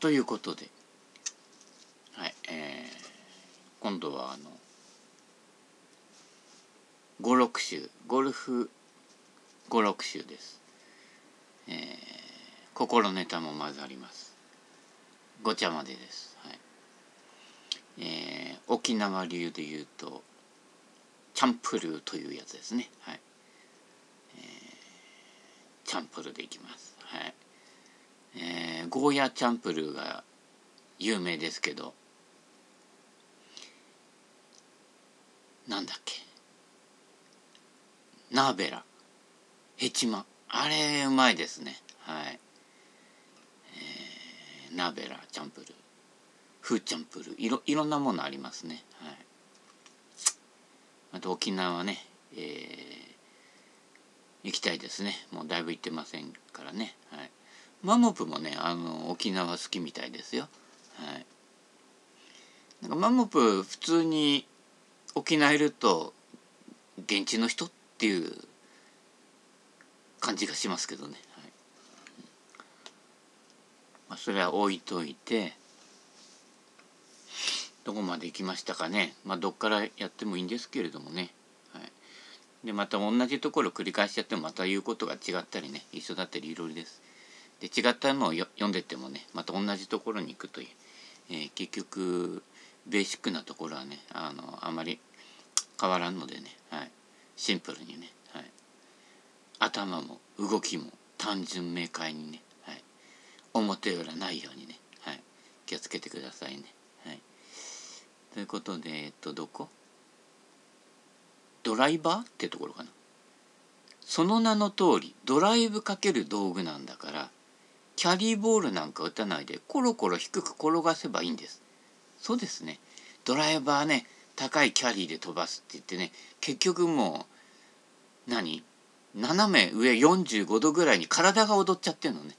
ということで、はいえー、今度はあの56週ゴルフ56週です、えー、心ネタも混ざります。ごちゃまでです、はい。えー、沖縄流で言うとチャンプルーというやつですね。はい、えー、チャンプルーでいきます。はい。えー、ゴーヤチャンプルーが有名ですけどなんだっけ？ナーベラ。ヘチマ。あれうまいですね。はい、えー、ナーベラチャンプルー。フーチャンプルー。いろいろんなものありますね。はい。あと沖縄ね。えー、行きたいですね。もうだいぶ行ってませんからね。はい。マモプもねあの沖縄好きみたいですよ。はい。なんかマモプ普通に沖縄いると現地の人っていう感じがしますけどね、はい。まあ、それは置いといてどこまで行きましたかね。まあどっからやってもいいんですけれどもね、でまた同じところ繰り返しやってもまた言うことが違ったりね一緒だったりいろいろです。で違ったのを読んでてもねまた同じところに行くという、えー、結局ベーシックなところはねあのあまり変わらんのでね、はい、シンプルにね、はい、頭も動きも単純明快にね、はい、表裏ないようにね、はい、気をつけてくださいね。はい、ということでえっとどこ？ドライバーってところかな。その名の通りドライブかける道具なんだからキャリーボールなんか打たないでコロコロ低く転がせばいいんです。そうですね。ドライバーね高いキャリーで飛ばすって言ってね結局もう何？斜め上45度ぐらいに体が踊っちゃってんのね。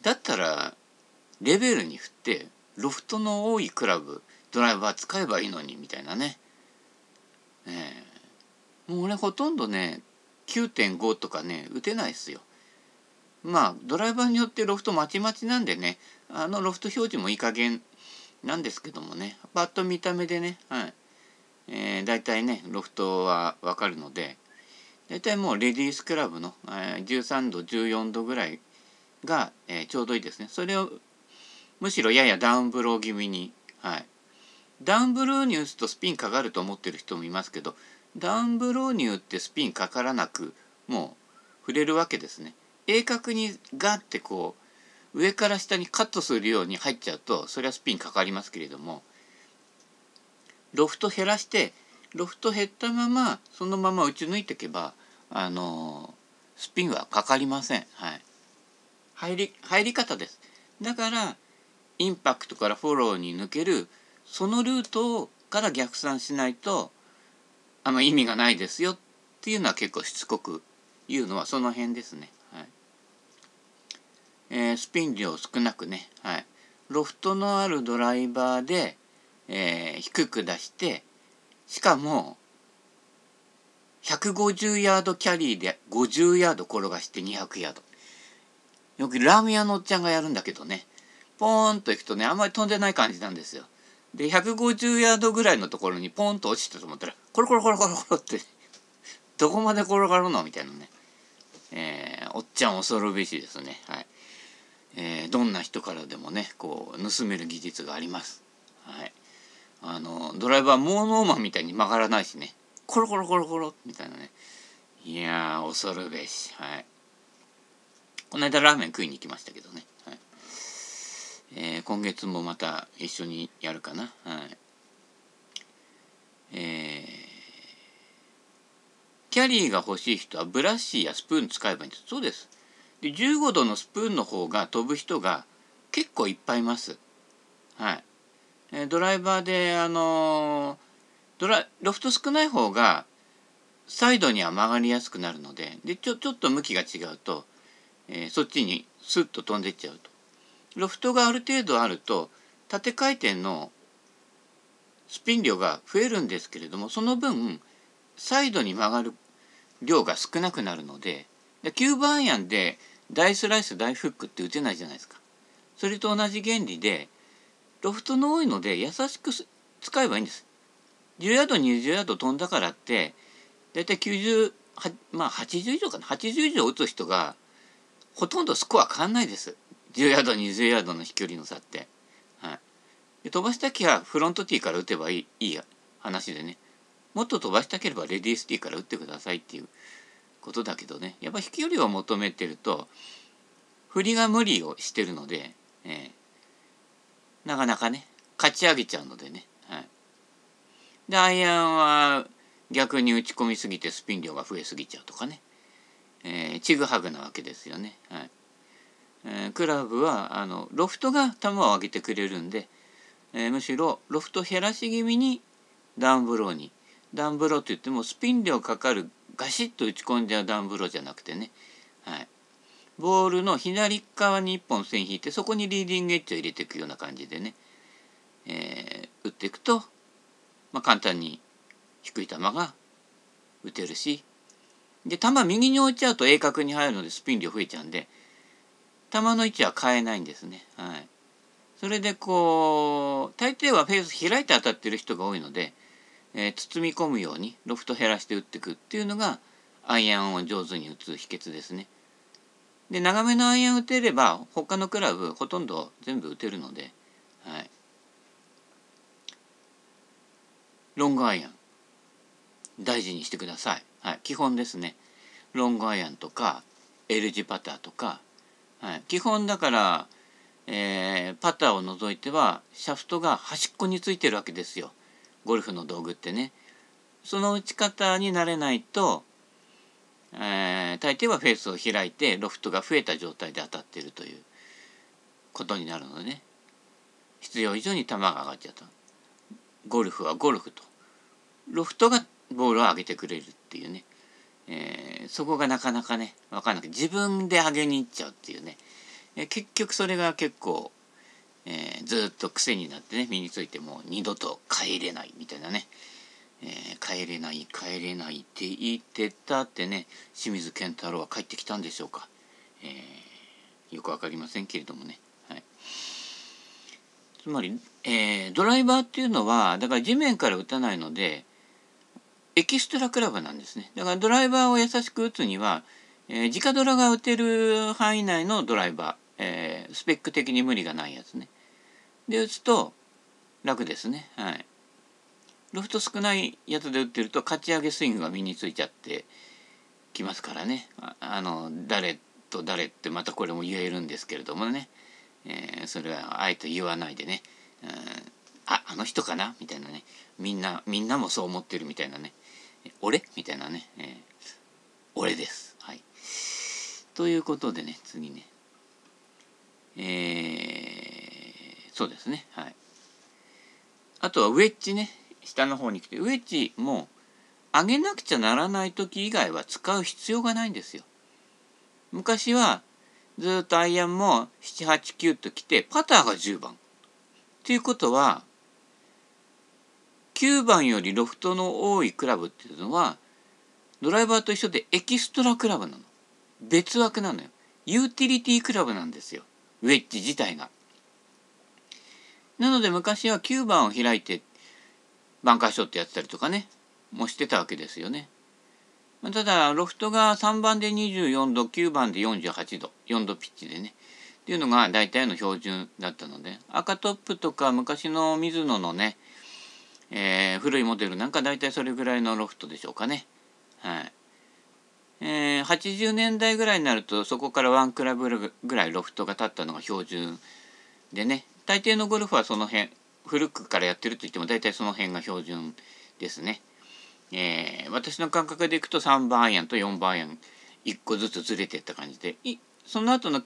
だったらレベルに振ってロフトの多いクラブドライバー使えばいいのにみたいなね。ええ。もう俺ほとんどね9.5とかね打てないですよ。まあドライバーによってロフトまちまちなんでねあのロフト表示もいい加減なんですけどもねパッと見た目でね、はい。えー、大体ねロフトは分かるので大体もうレディースクラブの、えー、13度14度ぐらいが、えー、ちょうどいいですね。それをむしろややダウンブロー気味に、はい、ダウンブローに打つとスピンかかると思ってる人もいますけどダウンブローに打ってスピンかからなくもう触れるわけですね。鋭角にガッてこう上から下にカットするように入っちゃうとそれはスピンかかりますけれどもロフト減らしてロフト減ったままそのまま打ち抜いていけばあのスピンはかかりません。はい、入り入り方です。だからインパクトからフォローに抜けるそのルートから逆算しないとあんま意味がないですよっていうのは結構しつこく言うのはその辺ですね。えー、スピン量少なくね、はい、ロフトのあるドライバーで、えー、低く出してしかも150ヤードキャリーで50ヤード転がして200ヤード。よくラーメン屋のおっちゃんがやるんだけどね。ポーンと行くとねあんまり飛んでない感じなんですよ。で150ヤードぐらいのところにポンと落ちたと思ったらコロコロコロコロコロってどこまで転がるの？みたいなね。えー、おっちゃん恐るべしですね。はい。えー、どんな人からでもねこう盗める技術があります。はい、あのドライバーモーノーマンみたいに曲がらないしね。コロコロコロコロみたいなね。いや恐るべし。はい。この間ラーメン食いに行きましたけどね、はい。えー、今月もまた一緒にやるかな。はい。えー、キャリーが欲しい人はブラシやスプーン使えばいいんです。そうです。で15度のスプーンの方が飛ぶ人が結構いっぱいいます。はい。えドライバーであのドラロフト少ない方がサイドには曲がりやすくなるのででちょちょっと向きが違うと、えー、そっちにスッと飛んでっちゃうと。ロフトがある程度あると縦回転のスピン量が増えるんですけれどもその分サイドに曲がる量が少なくなるのでで9番アイアンで大スライス大フックって打てないじゃないですか。それと同じ原理でロフトの多いので優しく使えばいいんです。10ヤード20ヤード飛んだからって大体90まあ80以上かな？80以上打つ人がほとんどスコア変わんないです。10ヤード20ヤードの飛距離の差って、はい、で飛ばしたきゃフロントティーから打てばいいいい話でね。もっと飛ばしたければレディースティーから打ってくださいっていうことだけどね。やっぱ飛距離を求めてると振りが無理をしてるので、えー、なかなかね勝ち上げちゃうのでね、はい、でアイアンは逆に打ち込みすぎてスピン量が増えすぎちゃうとかね、えー、ちぐはぐなわけですよね。はい。えー、クラブはあのロフトが球を上げてくれるんで、えー、むしろロフト減らし気味にダウンブローにダウンブローといってもスピン量かかるガシッと打ち込んじゃうダンブローじゃなくてね、はい、ボールの左側に1本線引いてそこにリーディングエッジを入れていくような感じでね、えー、打っていくと、まあ、簡単に低い球が打てるし。で球右に置いちゃうと鋭角に入るのでスピン量増えちゃうんで球の位置は変えないんですね。はい、それでこう大抵はフェース開いて当たってる人が多いので、えー、包み込むようにロフト減らして打っていくっていうのがアイアンを上手に打つ秘訣ですね。で長めのアイアン打てれば他のクラブほとんど全部打てるので、はい、ロングアイアン大事にしてください。はい、基本ですね。ロングアイアンとか L 字パターとか、はい、基本だから、えー、パターを除いてはシャフトが端っこについてるわけですよ。ゴルフの道具ってね。その打ち方になれないと、えー、大抵はフェースを開いてロフトが増えた状態で当たってるということになるのでね。必要以上に球が上がっちゃった。ゴルフはゴルフと。ロフトがボールを上げてくれるっていうね、えー、そこがなかなかね分かんなくて自分で上げに行っちゃうっていうね、えー、結局それが結構、えー、ずっと癖になってね身についてもう二度と帰れないみたいなね、え帰れない帰れないって言ってたってね清水健太郎は帰ってきたんでしょうか、えよく分かりませんけれどもね。はいつまり、え、ドライバーっていうのはだから地面から打たないのでエキストラクラブなんですね。だからドライバーを優しく打つには、え、直ドラが打てる範囲内のドライバー、えー、スペック的に無理がないやつね。で打つと楽ですね。はい。ロフト少ないやつで打ってると勝ち上げスイングが身についちゃってきますからね。ああの誰と誰ってまたこれも言えるんですけれどもね。えー、それはあえて言わないでね。うんああの人かな？みたいなねみんなみんなもそう思ってるみたいなね俺？みたいなね、えー、俺です。はい。ということでね、次ね。えー、そうですね。はい。あとはウェッジね。下の方に来て、ウェッジも上げなくちゃならない時以外は使う必要がないんですよ。昔はずっとアイアンも7、8、9と来て、パターが10番。っていうことは、9番よりロフトの多いクラブっていうのはドライバーと一緒でエキストラクラブなの別枠なのよユーティリティクラブなんですよウェッジ自体がなので昔は9番を開いてバンカーショットやってたりとかねもしてたわけですよね。ただロフトが3番で24度9番で48度4度ピッチでね。っていうのが大体の標準だったので赤トップとか昔の水野のねえー、古いモデルなんか大体それぐらいのロフトでしょうかね。はい。えー、80年代ぐらいになるとそこからワンクラブぐらいロフトが立ったのが標準でね。大抵のゴルフはその辺古くからやってると言っても大体その辺が標準ですね。えー、私の感覚でいくと3番アイアンと4番アイアン1個ずつずれてった感じで。いその後の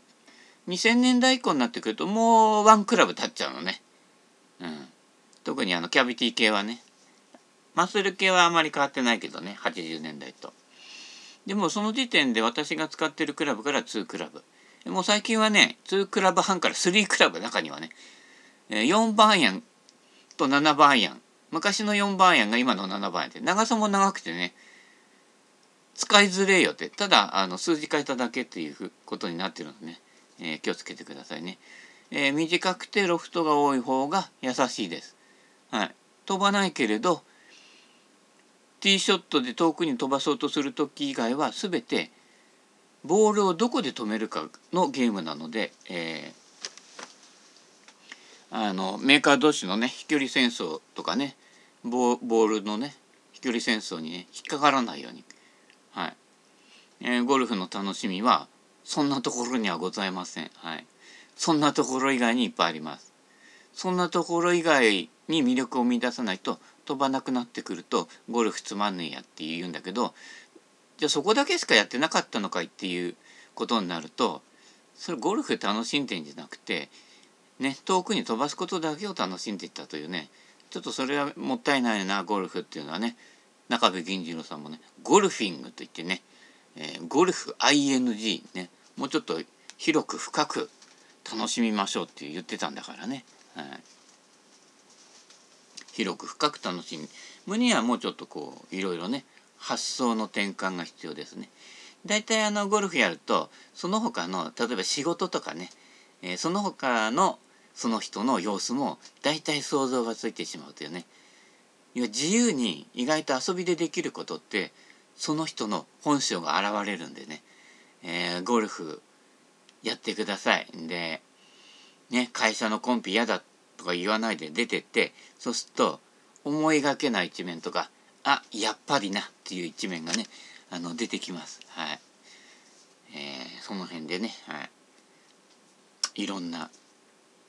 2000年代以降になってくるともうワンクラブ立っちゃうのね。うん。特にあのキャビティ系はね。マッスル系はあまり変わってないけどね80年代と。でもその時点で私が使ってるクラブから2クラブ。もう最近はね2クラブ半から3クラブ中にはね4番アイアンと7番アイアン昔の4番アイアンが今の7番アイアンって長さも長くてね使いづれよってただあの数字変えただけっていうことになってるのでね、えー、気をつけてくださいね。えー、短くてロフトが多い方が優しいです。はい、飛ばないけれどティーショットで遠くに飛ばそうとする時以外は全てボールをどこで止めるかのゲームなので、えー、あのメーカー同士のね飛距離戦争とかねボールのね飛距離戦争にね引っかからないように、はいえー、ゴルフの楽しみはそんなところにはございません。はい、そんなところ以外にいっぱいあります。そんなところ以外に魅力を見出さないと飛ばなくなってくるとゴルフつまんねえやって言うんだけどじゃあそこだけしかやってなかったのかいっていうことになるとそれゴルフ楽しんでんじゃなくてね遠くに飛ばすことだけを楽しんでいったというねちょっとそれはもったいないなゴルフっていうのはね中部銀次郎さんもねゴルフィングといってね、えー、ゴルフ ING ねもうちょっと広く深く楽しみましょうって言ってたんだからね。はい広く深く楽しみむにはもうちょっとこういろいろね発想の転換が必要ですね。大体あのゴルフやるとその他の例えば仕事とかね、えー、その他のその人の様子も大体想像がついてしまうというね自由に意外と遊びでできることってその人の本性が現れるんでね、えー、ゴルフやってください。でね会社のコンピ嫌だとか言わないで出てってそうすると思いがけない一面とかあやっぱりなっていう一面がねあの出てきます。はいえー、その辺でね、はい、いろんな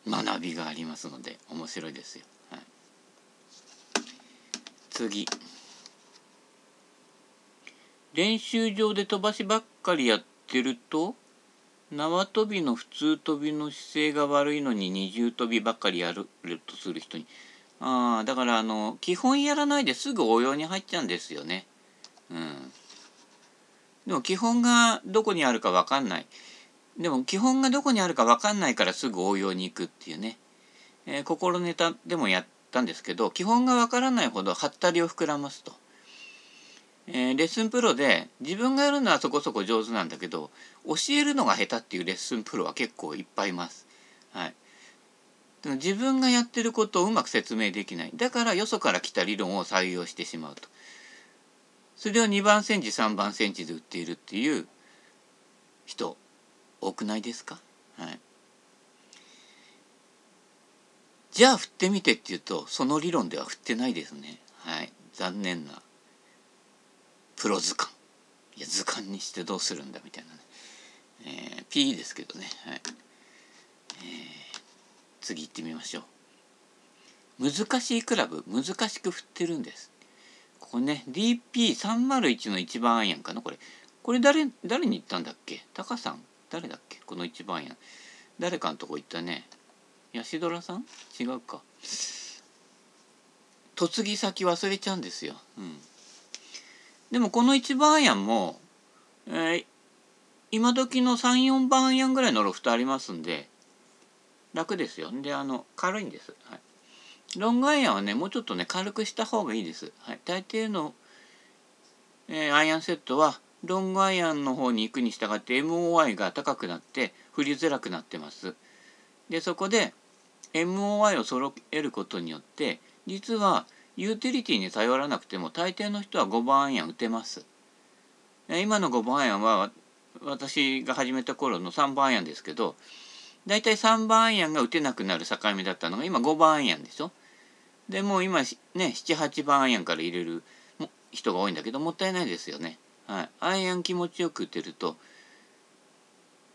学びがありますので面白いですよ。はい、次練習場で飛ばしばっかりやってると縄跳びの普通跳びの姿勢が悪いのに二重跳びばっかりやるとする人にあだからあの基本やらないですぐ応用に入っちゃうんですよね。うん、でも基本がどこにあるか分かんない。でも基本がどこにあるか分かんないからすぐ応用に行くっていうね、えー、心ネタでもやったんですけど基本が分からないほどはったりを膨らますと。えー、レッスンプロで自分がやるのはそこそこ上手なんだけど教えるのが下手っていうレッスンプロは結構いっぱいいます。はい、自分がやってることをうまく説明できない。だからよそから来た理論を採用してしまうと。それを2番センチ3番センチで売っているっていう人多くないですか？はい。じゃあ振ってみてっていうとその理論では振ってないですね。はい。残念な。プロ図鑑。いや図鑑にしてどうするんだみたいなね、えー、P ですけどね。はい、えー、次行ってみましょう。難しいクラブ難しく振ってるんです。ここね DP301 の一番アイアンかなこれ。これ誰誰に言ったんだっけ？タカさん？誰だっけ？この一番アイアン誰かのとこ行ったね。ヤシドラさん？違うか。嫁ぎ先忘れちゃうんですよ。うん。でもこの1番アイアンも、えー、今時の34番アイアンぐらいのロフトありますんで楽ですよ。であの軽いんです、はい、ロングアイアンはねもうちょっとね軽くした方がいいです、はい、大抵の、えー、アイアンセットはロングアイアンの方に行くに従って MOI が高くなって振りづらくなってます。でそこで MOI を揃えることによって実はユーティリティに頼らなくても大抵の人は5番アイアン打てます。今の5番アイアンは私が始めた頃の3番アイアンですけど大体3番アイアンが打てなくなる境目だったのが今5番アイアンでしょ？でもう今ね78番アイアンから入れる人が多いんだけどもったいないですよね。はい、アイアン気持ちよく打てると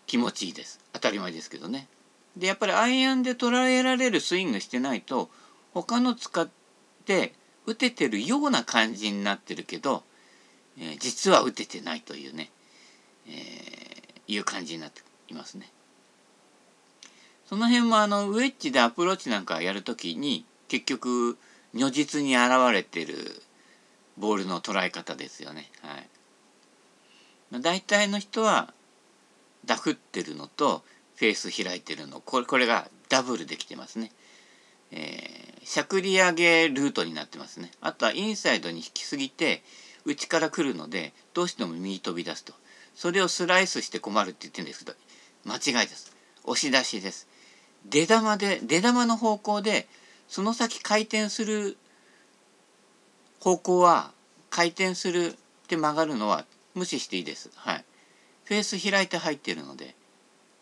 気持ちいいです。当たり前ですけどね。でやっぱりアイアンで捉えられるスイングしてないと他の使って打ててるような感じになってるけど、えー、実は打ててないというね、えー、いう感じになっていますね。その辺もあのウェッジでアプローチなんかやるときに結局如実に現れてるボールの捉え方ですよね。はい、大体の人はダフってるのとフェース開いてるのこれこれがダブルできてますね。えー、しゃくり上げルートになってますね。あとはインサイドに引きすぎて内から来るのでどうしても右飛び出すと。それをスライスして困るって言ってるんですけど間違いです。押し出しです。出玉で出玉の方向でその先回転する方向は回転するって曲がるのは無視していいです。はい。フェース開いて入ってるので。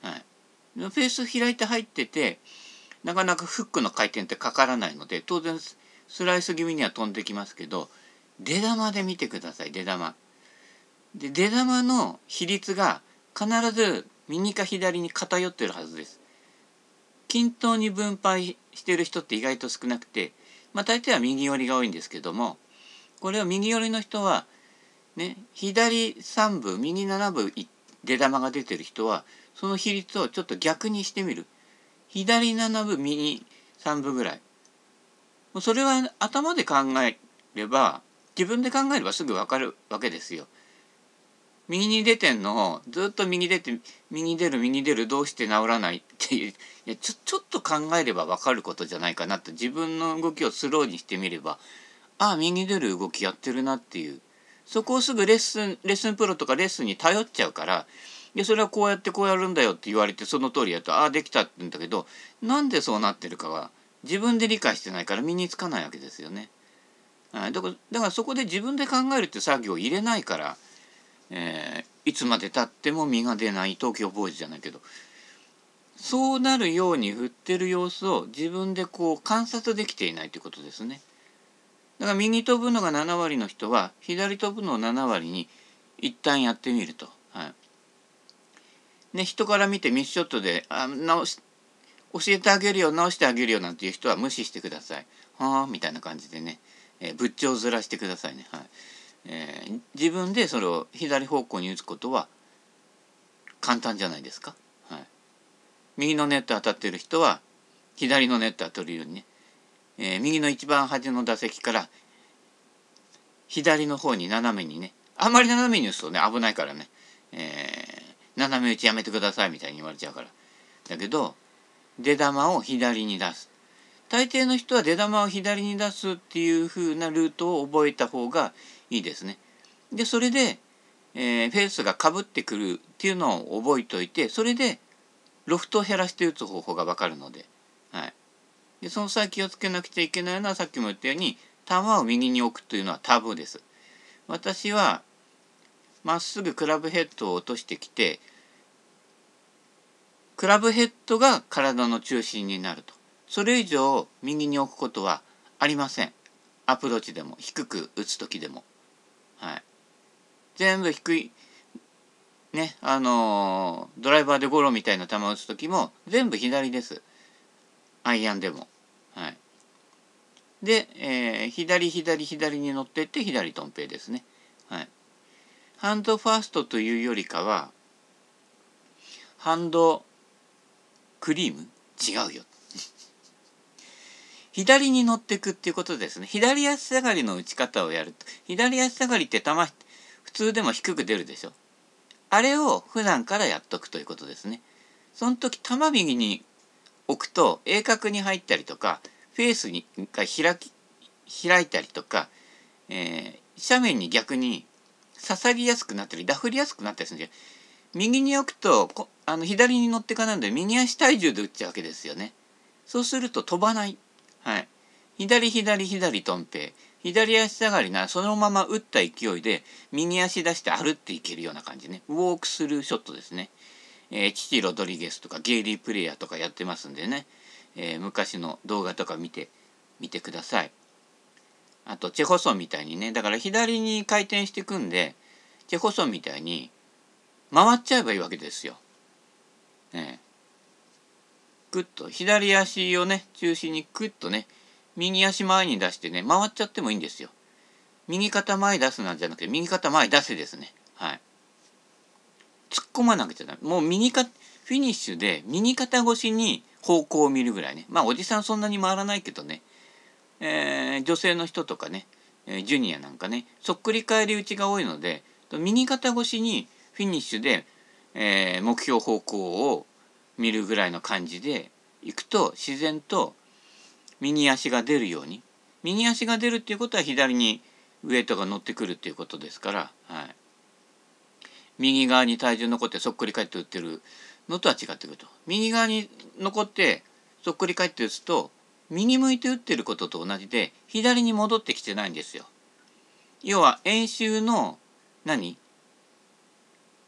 はい。フェース開いて入っててなかなかフックの回転ってかからないので当然スライス気味には飛んできますけど出玉で見てください出玉。で出玉の比率が必ず右か左に偏ってるはずです。均等に分配してる人って意外と少なくてまあ大抵は右寄りが多いんですけどもこれを右寄りの人はね左3部右7部出玉が出てる人はその比率をちょっと逆にしてみる左7部右3部ぐらいそれは頭で考えれば自分で考えればすぐ分かるわけですよ。右に出てんのをずっと右出て右出る右出るどうして治らないっていういやちょちょっと考えれば分かることじゃないかなと自分の動きをスローにしてみればああ右出る動きやってるなっていうそこをすぐレッスンレッスンプロとかレッスンに頼っちゃうからでそれはこうやってこうやるんだよって言われてその通りやるとああできたって言うんだけどなんでそうなってるかは自分で理解してないから身につかないわけですよね。だからだからそこで自分で考えるって作業を入れないから、えー、いつまでたっても身が出ない東京ボーイズじゃないけどそうなるように振ってる様子を自分でこう観察できていないということですね。だから右飛ぶのが7割の人は左飛ぶのを7割に一旦やってみると。はいね、人から見てミスショットであ直し教えてあげるよ直してあげるよなんていう人は無視してください。はあみたいな感じでね、えー、仏頂ずらしてくださいね。はいえー、自分でそれを左方向に打つことは簡単じゃないですか。はい、右のネット当たってる人は左のネット当たるようにね、えー、右の一番端の打席から左の方に斜めにね。あんまり斜めに打つとね危ないからね、えー、斜め打ちやめてくださいみたいに言われちゃうから。だけど出玉を左に出す。大抵の人は出玉を左に出すっていう風なルートを覚えた方がいいですね。でそれで、えー、フェースがかぶってくるっていうのを覚えておいてそれでロフトを減らして打つ方法が分かるので,、はい、でその際気をつけなくちゃいけないのはさっきも言ったように球を右に置くというのはタブーです。私はまっすぐクラブヘッドを落としてきてクラブヘッドが体の中心になるとそれ以上右に置くことはありませんアプローチでも低く打つ時でもはい。全部低い。ねあのー、ドライバーでゴロみたいな球を打つ時も全部左です。アイアンでも。はい。で、えー、左左左に乗ってって左トンペイですね。はい。ハンドファーストというよりかはハンドクリーム？違うよ。左に乗ってくっていうことですね。左足下がりの打ち方をやると。左足下がりって球普通でも低く出るでしょ。あれを普段からやっとくということですね。その時球右に置くと鋭角に入ったりとかフェースにが開き開いたりとか、えー、斜面に逆に刺さりやすくなったりダフりやすくなったりするんですよ。右に置くとこあの左に乗っていかないので右足体重で打っちゃうわけですよね。そうすると飛ばない。はい。左左左トンペ。左足下がりなそのまま打った勢いで右足出して歩っていけるような感じね。ウォークスルーショットですね。えー、父ロドリゲスとかゲイリープレイヤーとかやってますんでね、えー、昔の動画とか見てみてください。あとチェホソンみたいにねだから左に回転していくんでチェホソンみたいに回っちゃえばいいわけですよ。ね、グッと左足をね中心にクッとね右足前に出してね回っちゃってもいいんですよ。右肩前出すなんじゃなくて右肩前出せですね。はい。突っ込まなくちゃダメ。もう右かフィニッシュで右肩越しに方向を見るぐらいね。まあおじさんそんなに回らないけどね。えー、女性の人とかね、えー、ジュニアなんかねそっくり返り打ちが多いので右肩越しにフィニッシュで、えー、目標方向を見るぐらいの感じで行くと自然と右足が出るように右足が出るっていうことは左にウエイトが乗ってくるっていうことですから、はい、右側に体重残ってそっくり返って打ってるのとは違ってくると右側に残ってそっくり返って打つと右向いて打ってることと同じで左に戻ってきてないんですよ。要は円周の何？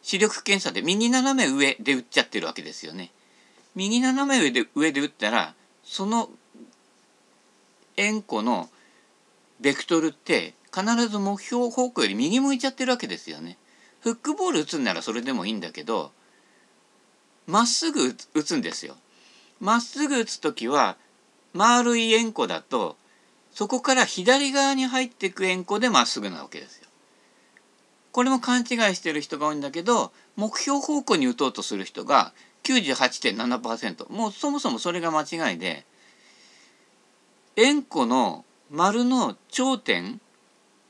視力検査で右斜め上で打っちゃってるわけですよね。右斜め上で上で打ったらその円弧のベクトルって必ず目標方向より右向いちゃってるわけですよね。フックボール打つんならそれでもいいんだけどまっすぐ打つんですよ。まっすぐ打つ時は丸い円弧だとそこから左側に入っていく円弧でまっすぐなわけですよ。これも勘違いしてる人が多いんだけど目標方向に打とうとする人が98.7%もうそもそもそれが間違いで円弧の丸の頂点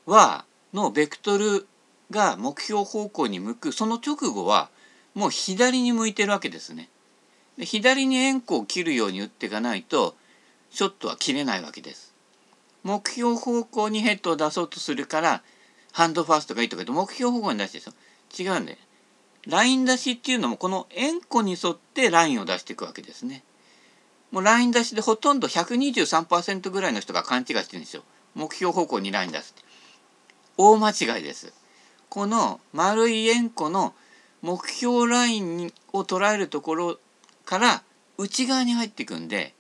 はのベクトルが目標方向に向くその直後はもう左に向いてるわけですね。で左に円弧を切るように打っていかないとショットは切れないわけです。目標方向にヘッドを出そうとするからハンドファーストがいいとか言うと目標方向に出してですよ。違うんでライン出しっていうのもこの円弧に沿ってラインを出していくわけですね。もうライン出しでほとんど123%ぐらいの人が勘違いしてるんですよ。目標方向にライン出すって。大間違いです。この丸い円弧の目標ラインを捉えるところから内側に入っていくんで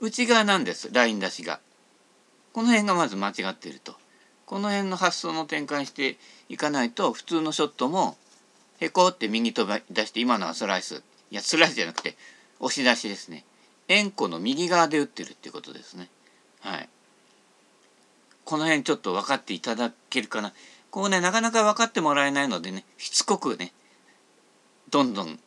内側なんですライン出しが。この辺がまず間違っていると。この辺の発想の転換していかないと普通のショットもへこって右飛び出して今のはスライス。いやスライスじゃなくて押し出しですね。円弧の右側で打ってるっていうことですね。はい。この辺ちょっと分かっていただけるかな。こうねなかなか分かってもらえないのでねしつこくねどんどん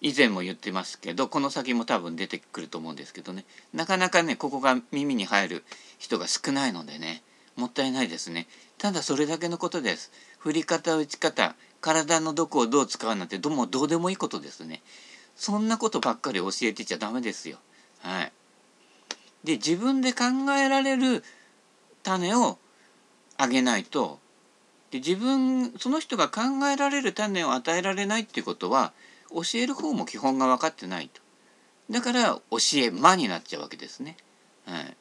以前も言ってますけどこの先も多分出てくると思うんですけどね。なかなかねここが耳に入る人が少ないのでねもったいないですね。ただそれだけのことです。振り方打ち方体のどこをどう使うなんてどうもどうでもいいことですね。そんなことばっかり教えてちゃダメですよ。はい。で自分で考えられる種をあげないとで自分その人が考えられる種を与えられないっていうことは教える方も基本が分かってないと。だから教え間になっちゃうわけですね。はい、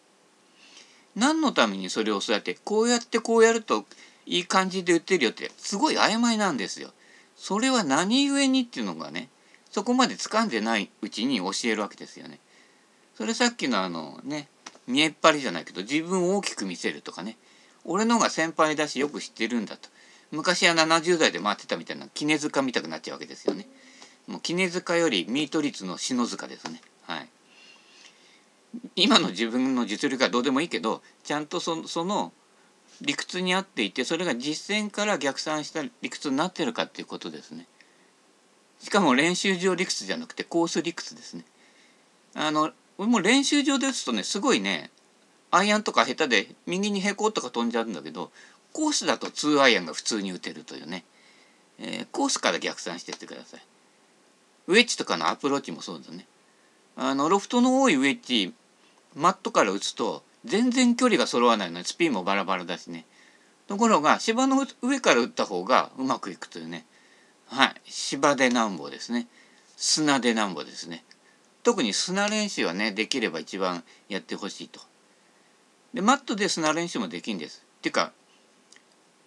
何のためにそれをそうやってこうやってこうやるといい感じで打ってるよってすごい曖昧なんですよ。それは何故にっていうのがねそこまで掴んでないうちに教えるわけですよね。それさっきのあのね見えっ張りじゃないけど自分を大きく見せるとかね俺のが先輩だしよく知ってるんだと昔は70代で回ってたみたいな杵塚みたくなっちゃうわけですよね。もう杵塚よりミート率の篠塚ですね。はい。今の自分の実力はどうでもいいけどちゃんとそその理屈に合っていてそれが実践から逆算した理屈になってるかっていうことですね。しかも練習場理屈じゃなくてコース理屈ですね。あのもう練習場で打つとねすごいねアイアンとか下手で右にへことか飛んじゃうんだけどコースだと2アイアンが普通に打てるというね、えー、コースから逆算してってください。ウェッジとかのアプローチもそうだね。あのロフトの多いウェッジマットから打つと全然距離が揃わないのでスピンもバラバラだしね。ところが芝の上から打った方がうまくいくというね。はい。芝でなんぼですね。砂でなんぼですね。特に砂練習はねできれば一番やってほしいと。でマットで砂練習もできんです。っていうか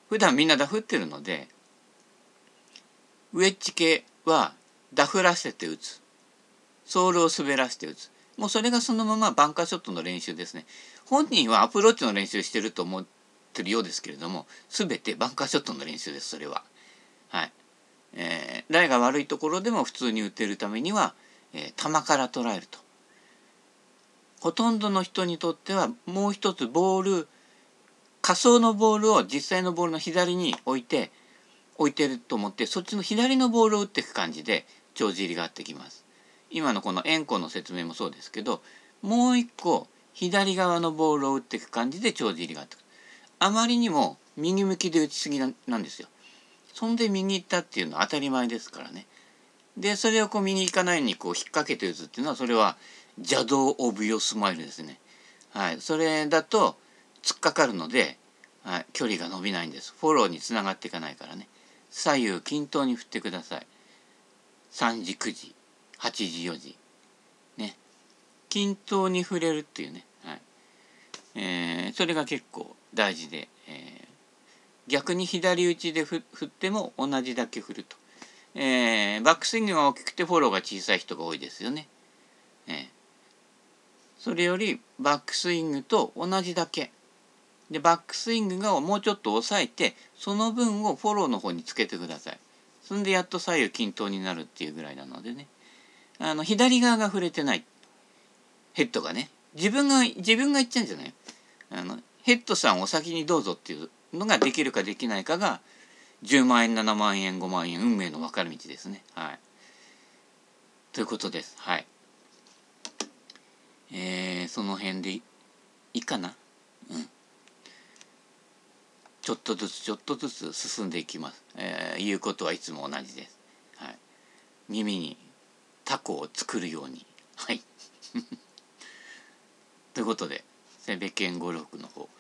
普段みんなダフってるのでウェッジ系はダフらせて打つソールを滑らせて打つもうそれがそのままバンカーショットの練習ですね。本人はアプローチの練習してると思ってるようですけれども全てバンカーショットの練習ですそれは。はい。えー、ライが悪いところでも普通に打てるためには、えー、球から捉えると。ほとんどの人にとってはもう一つボール仮想のボールを実際のボールの左に置いて置いてると思ってそっちの左のボールを打っていく感じで帳尻が合ってきます。今のこの円弧の説明もそうですけどもう一個左側のボールを打っていく感じで帳尻がって。あまりにも右向きで打ちすぎなんですよ。そんで右行ったっていうのは当たり前ですからね。でそれをこう右行かないようにこう引っ掛けて打つっていうのはそれは邪道オブヨスマイルですね。はい、それだと突っかかるので、はい、距離が伸びないんです。フォローにつながっていかないからね。左右均等に振ってください3時9時8時4時。ね。均等に触れるっていうね、はい。えー、それが結構大事で、えー、逆に左打ちで振っても同じだけ振ると、えー、バックスイングが大きくてフォローが小さい人が多いですよね。えー、それよりバックスイングと同じだけ。でバックスイングがもうちょっと抑えてその分をフォローの方につけてください。そんでやっと左右均等になるっていうぐらいなのでね。あの左側が触れてない。ヘッドがね。自分が自分が言っちゃうんじゃない？あのヘッドさんお先にどうぞっていうのができるかできないかが10万円7万円5万円運命の分かれ道ですね。はい。ということです。はい。えー、その辺でいいかな？うん。ちょっとずつちょっとずつ進んでいきます、えー、いうことはいつも同じです、はい、耳にタコを作るように。はい。ということでセベケンゴルフの方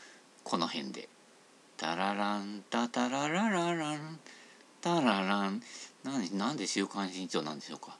この辺で。タラランタタラララランタララン。なんでなんで週刊新潮なんでしょうか。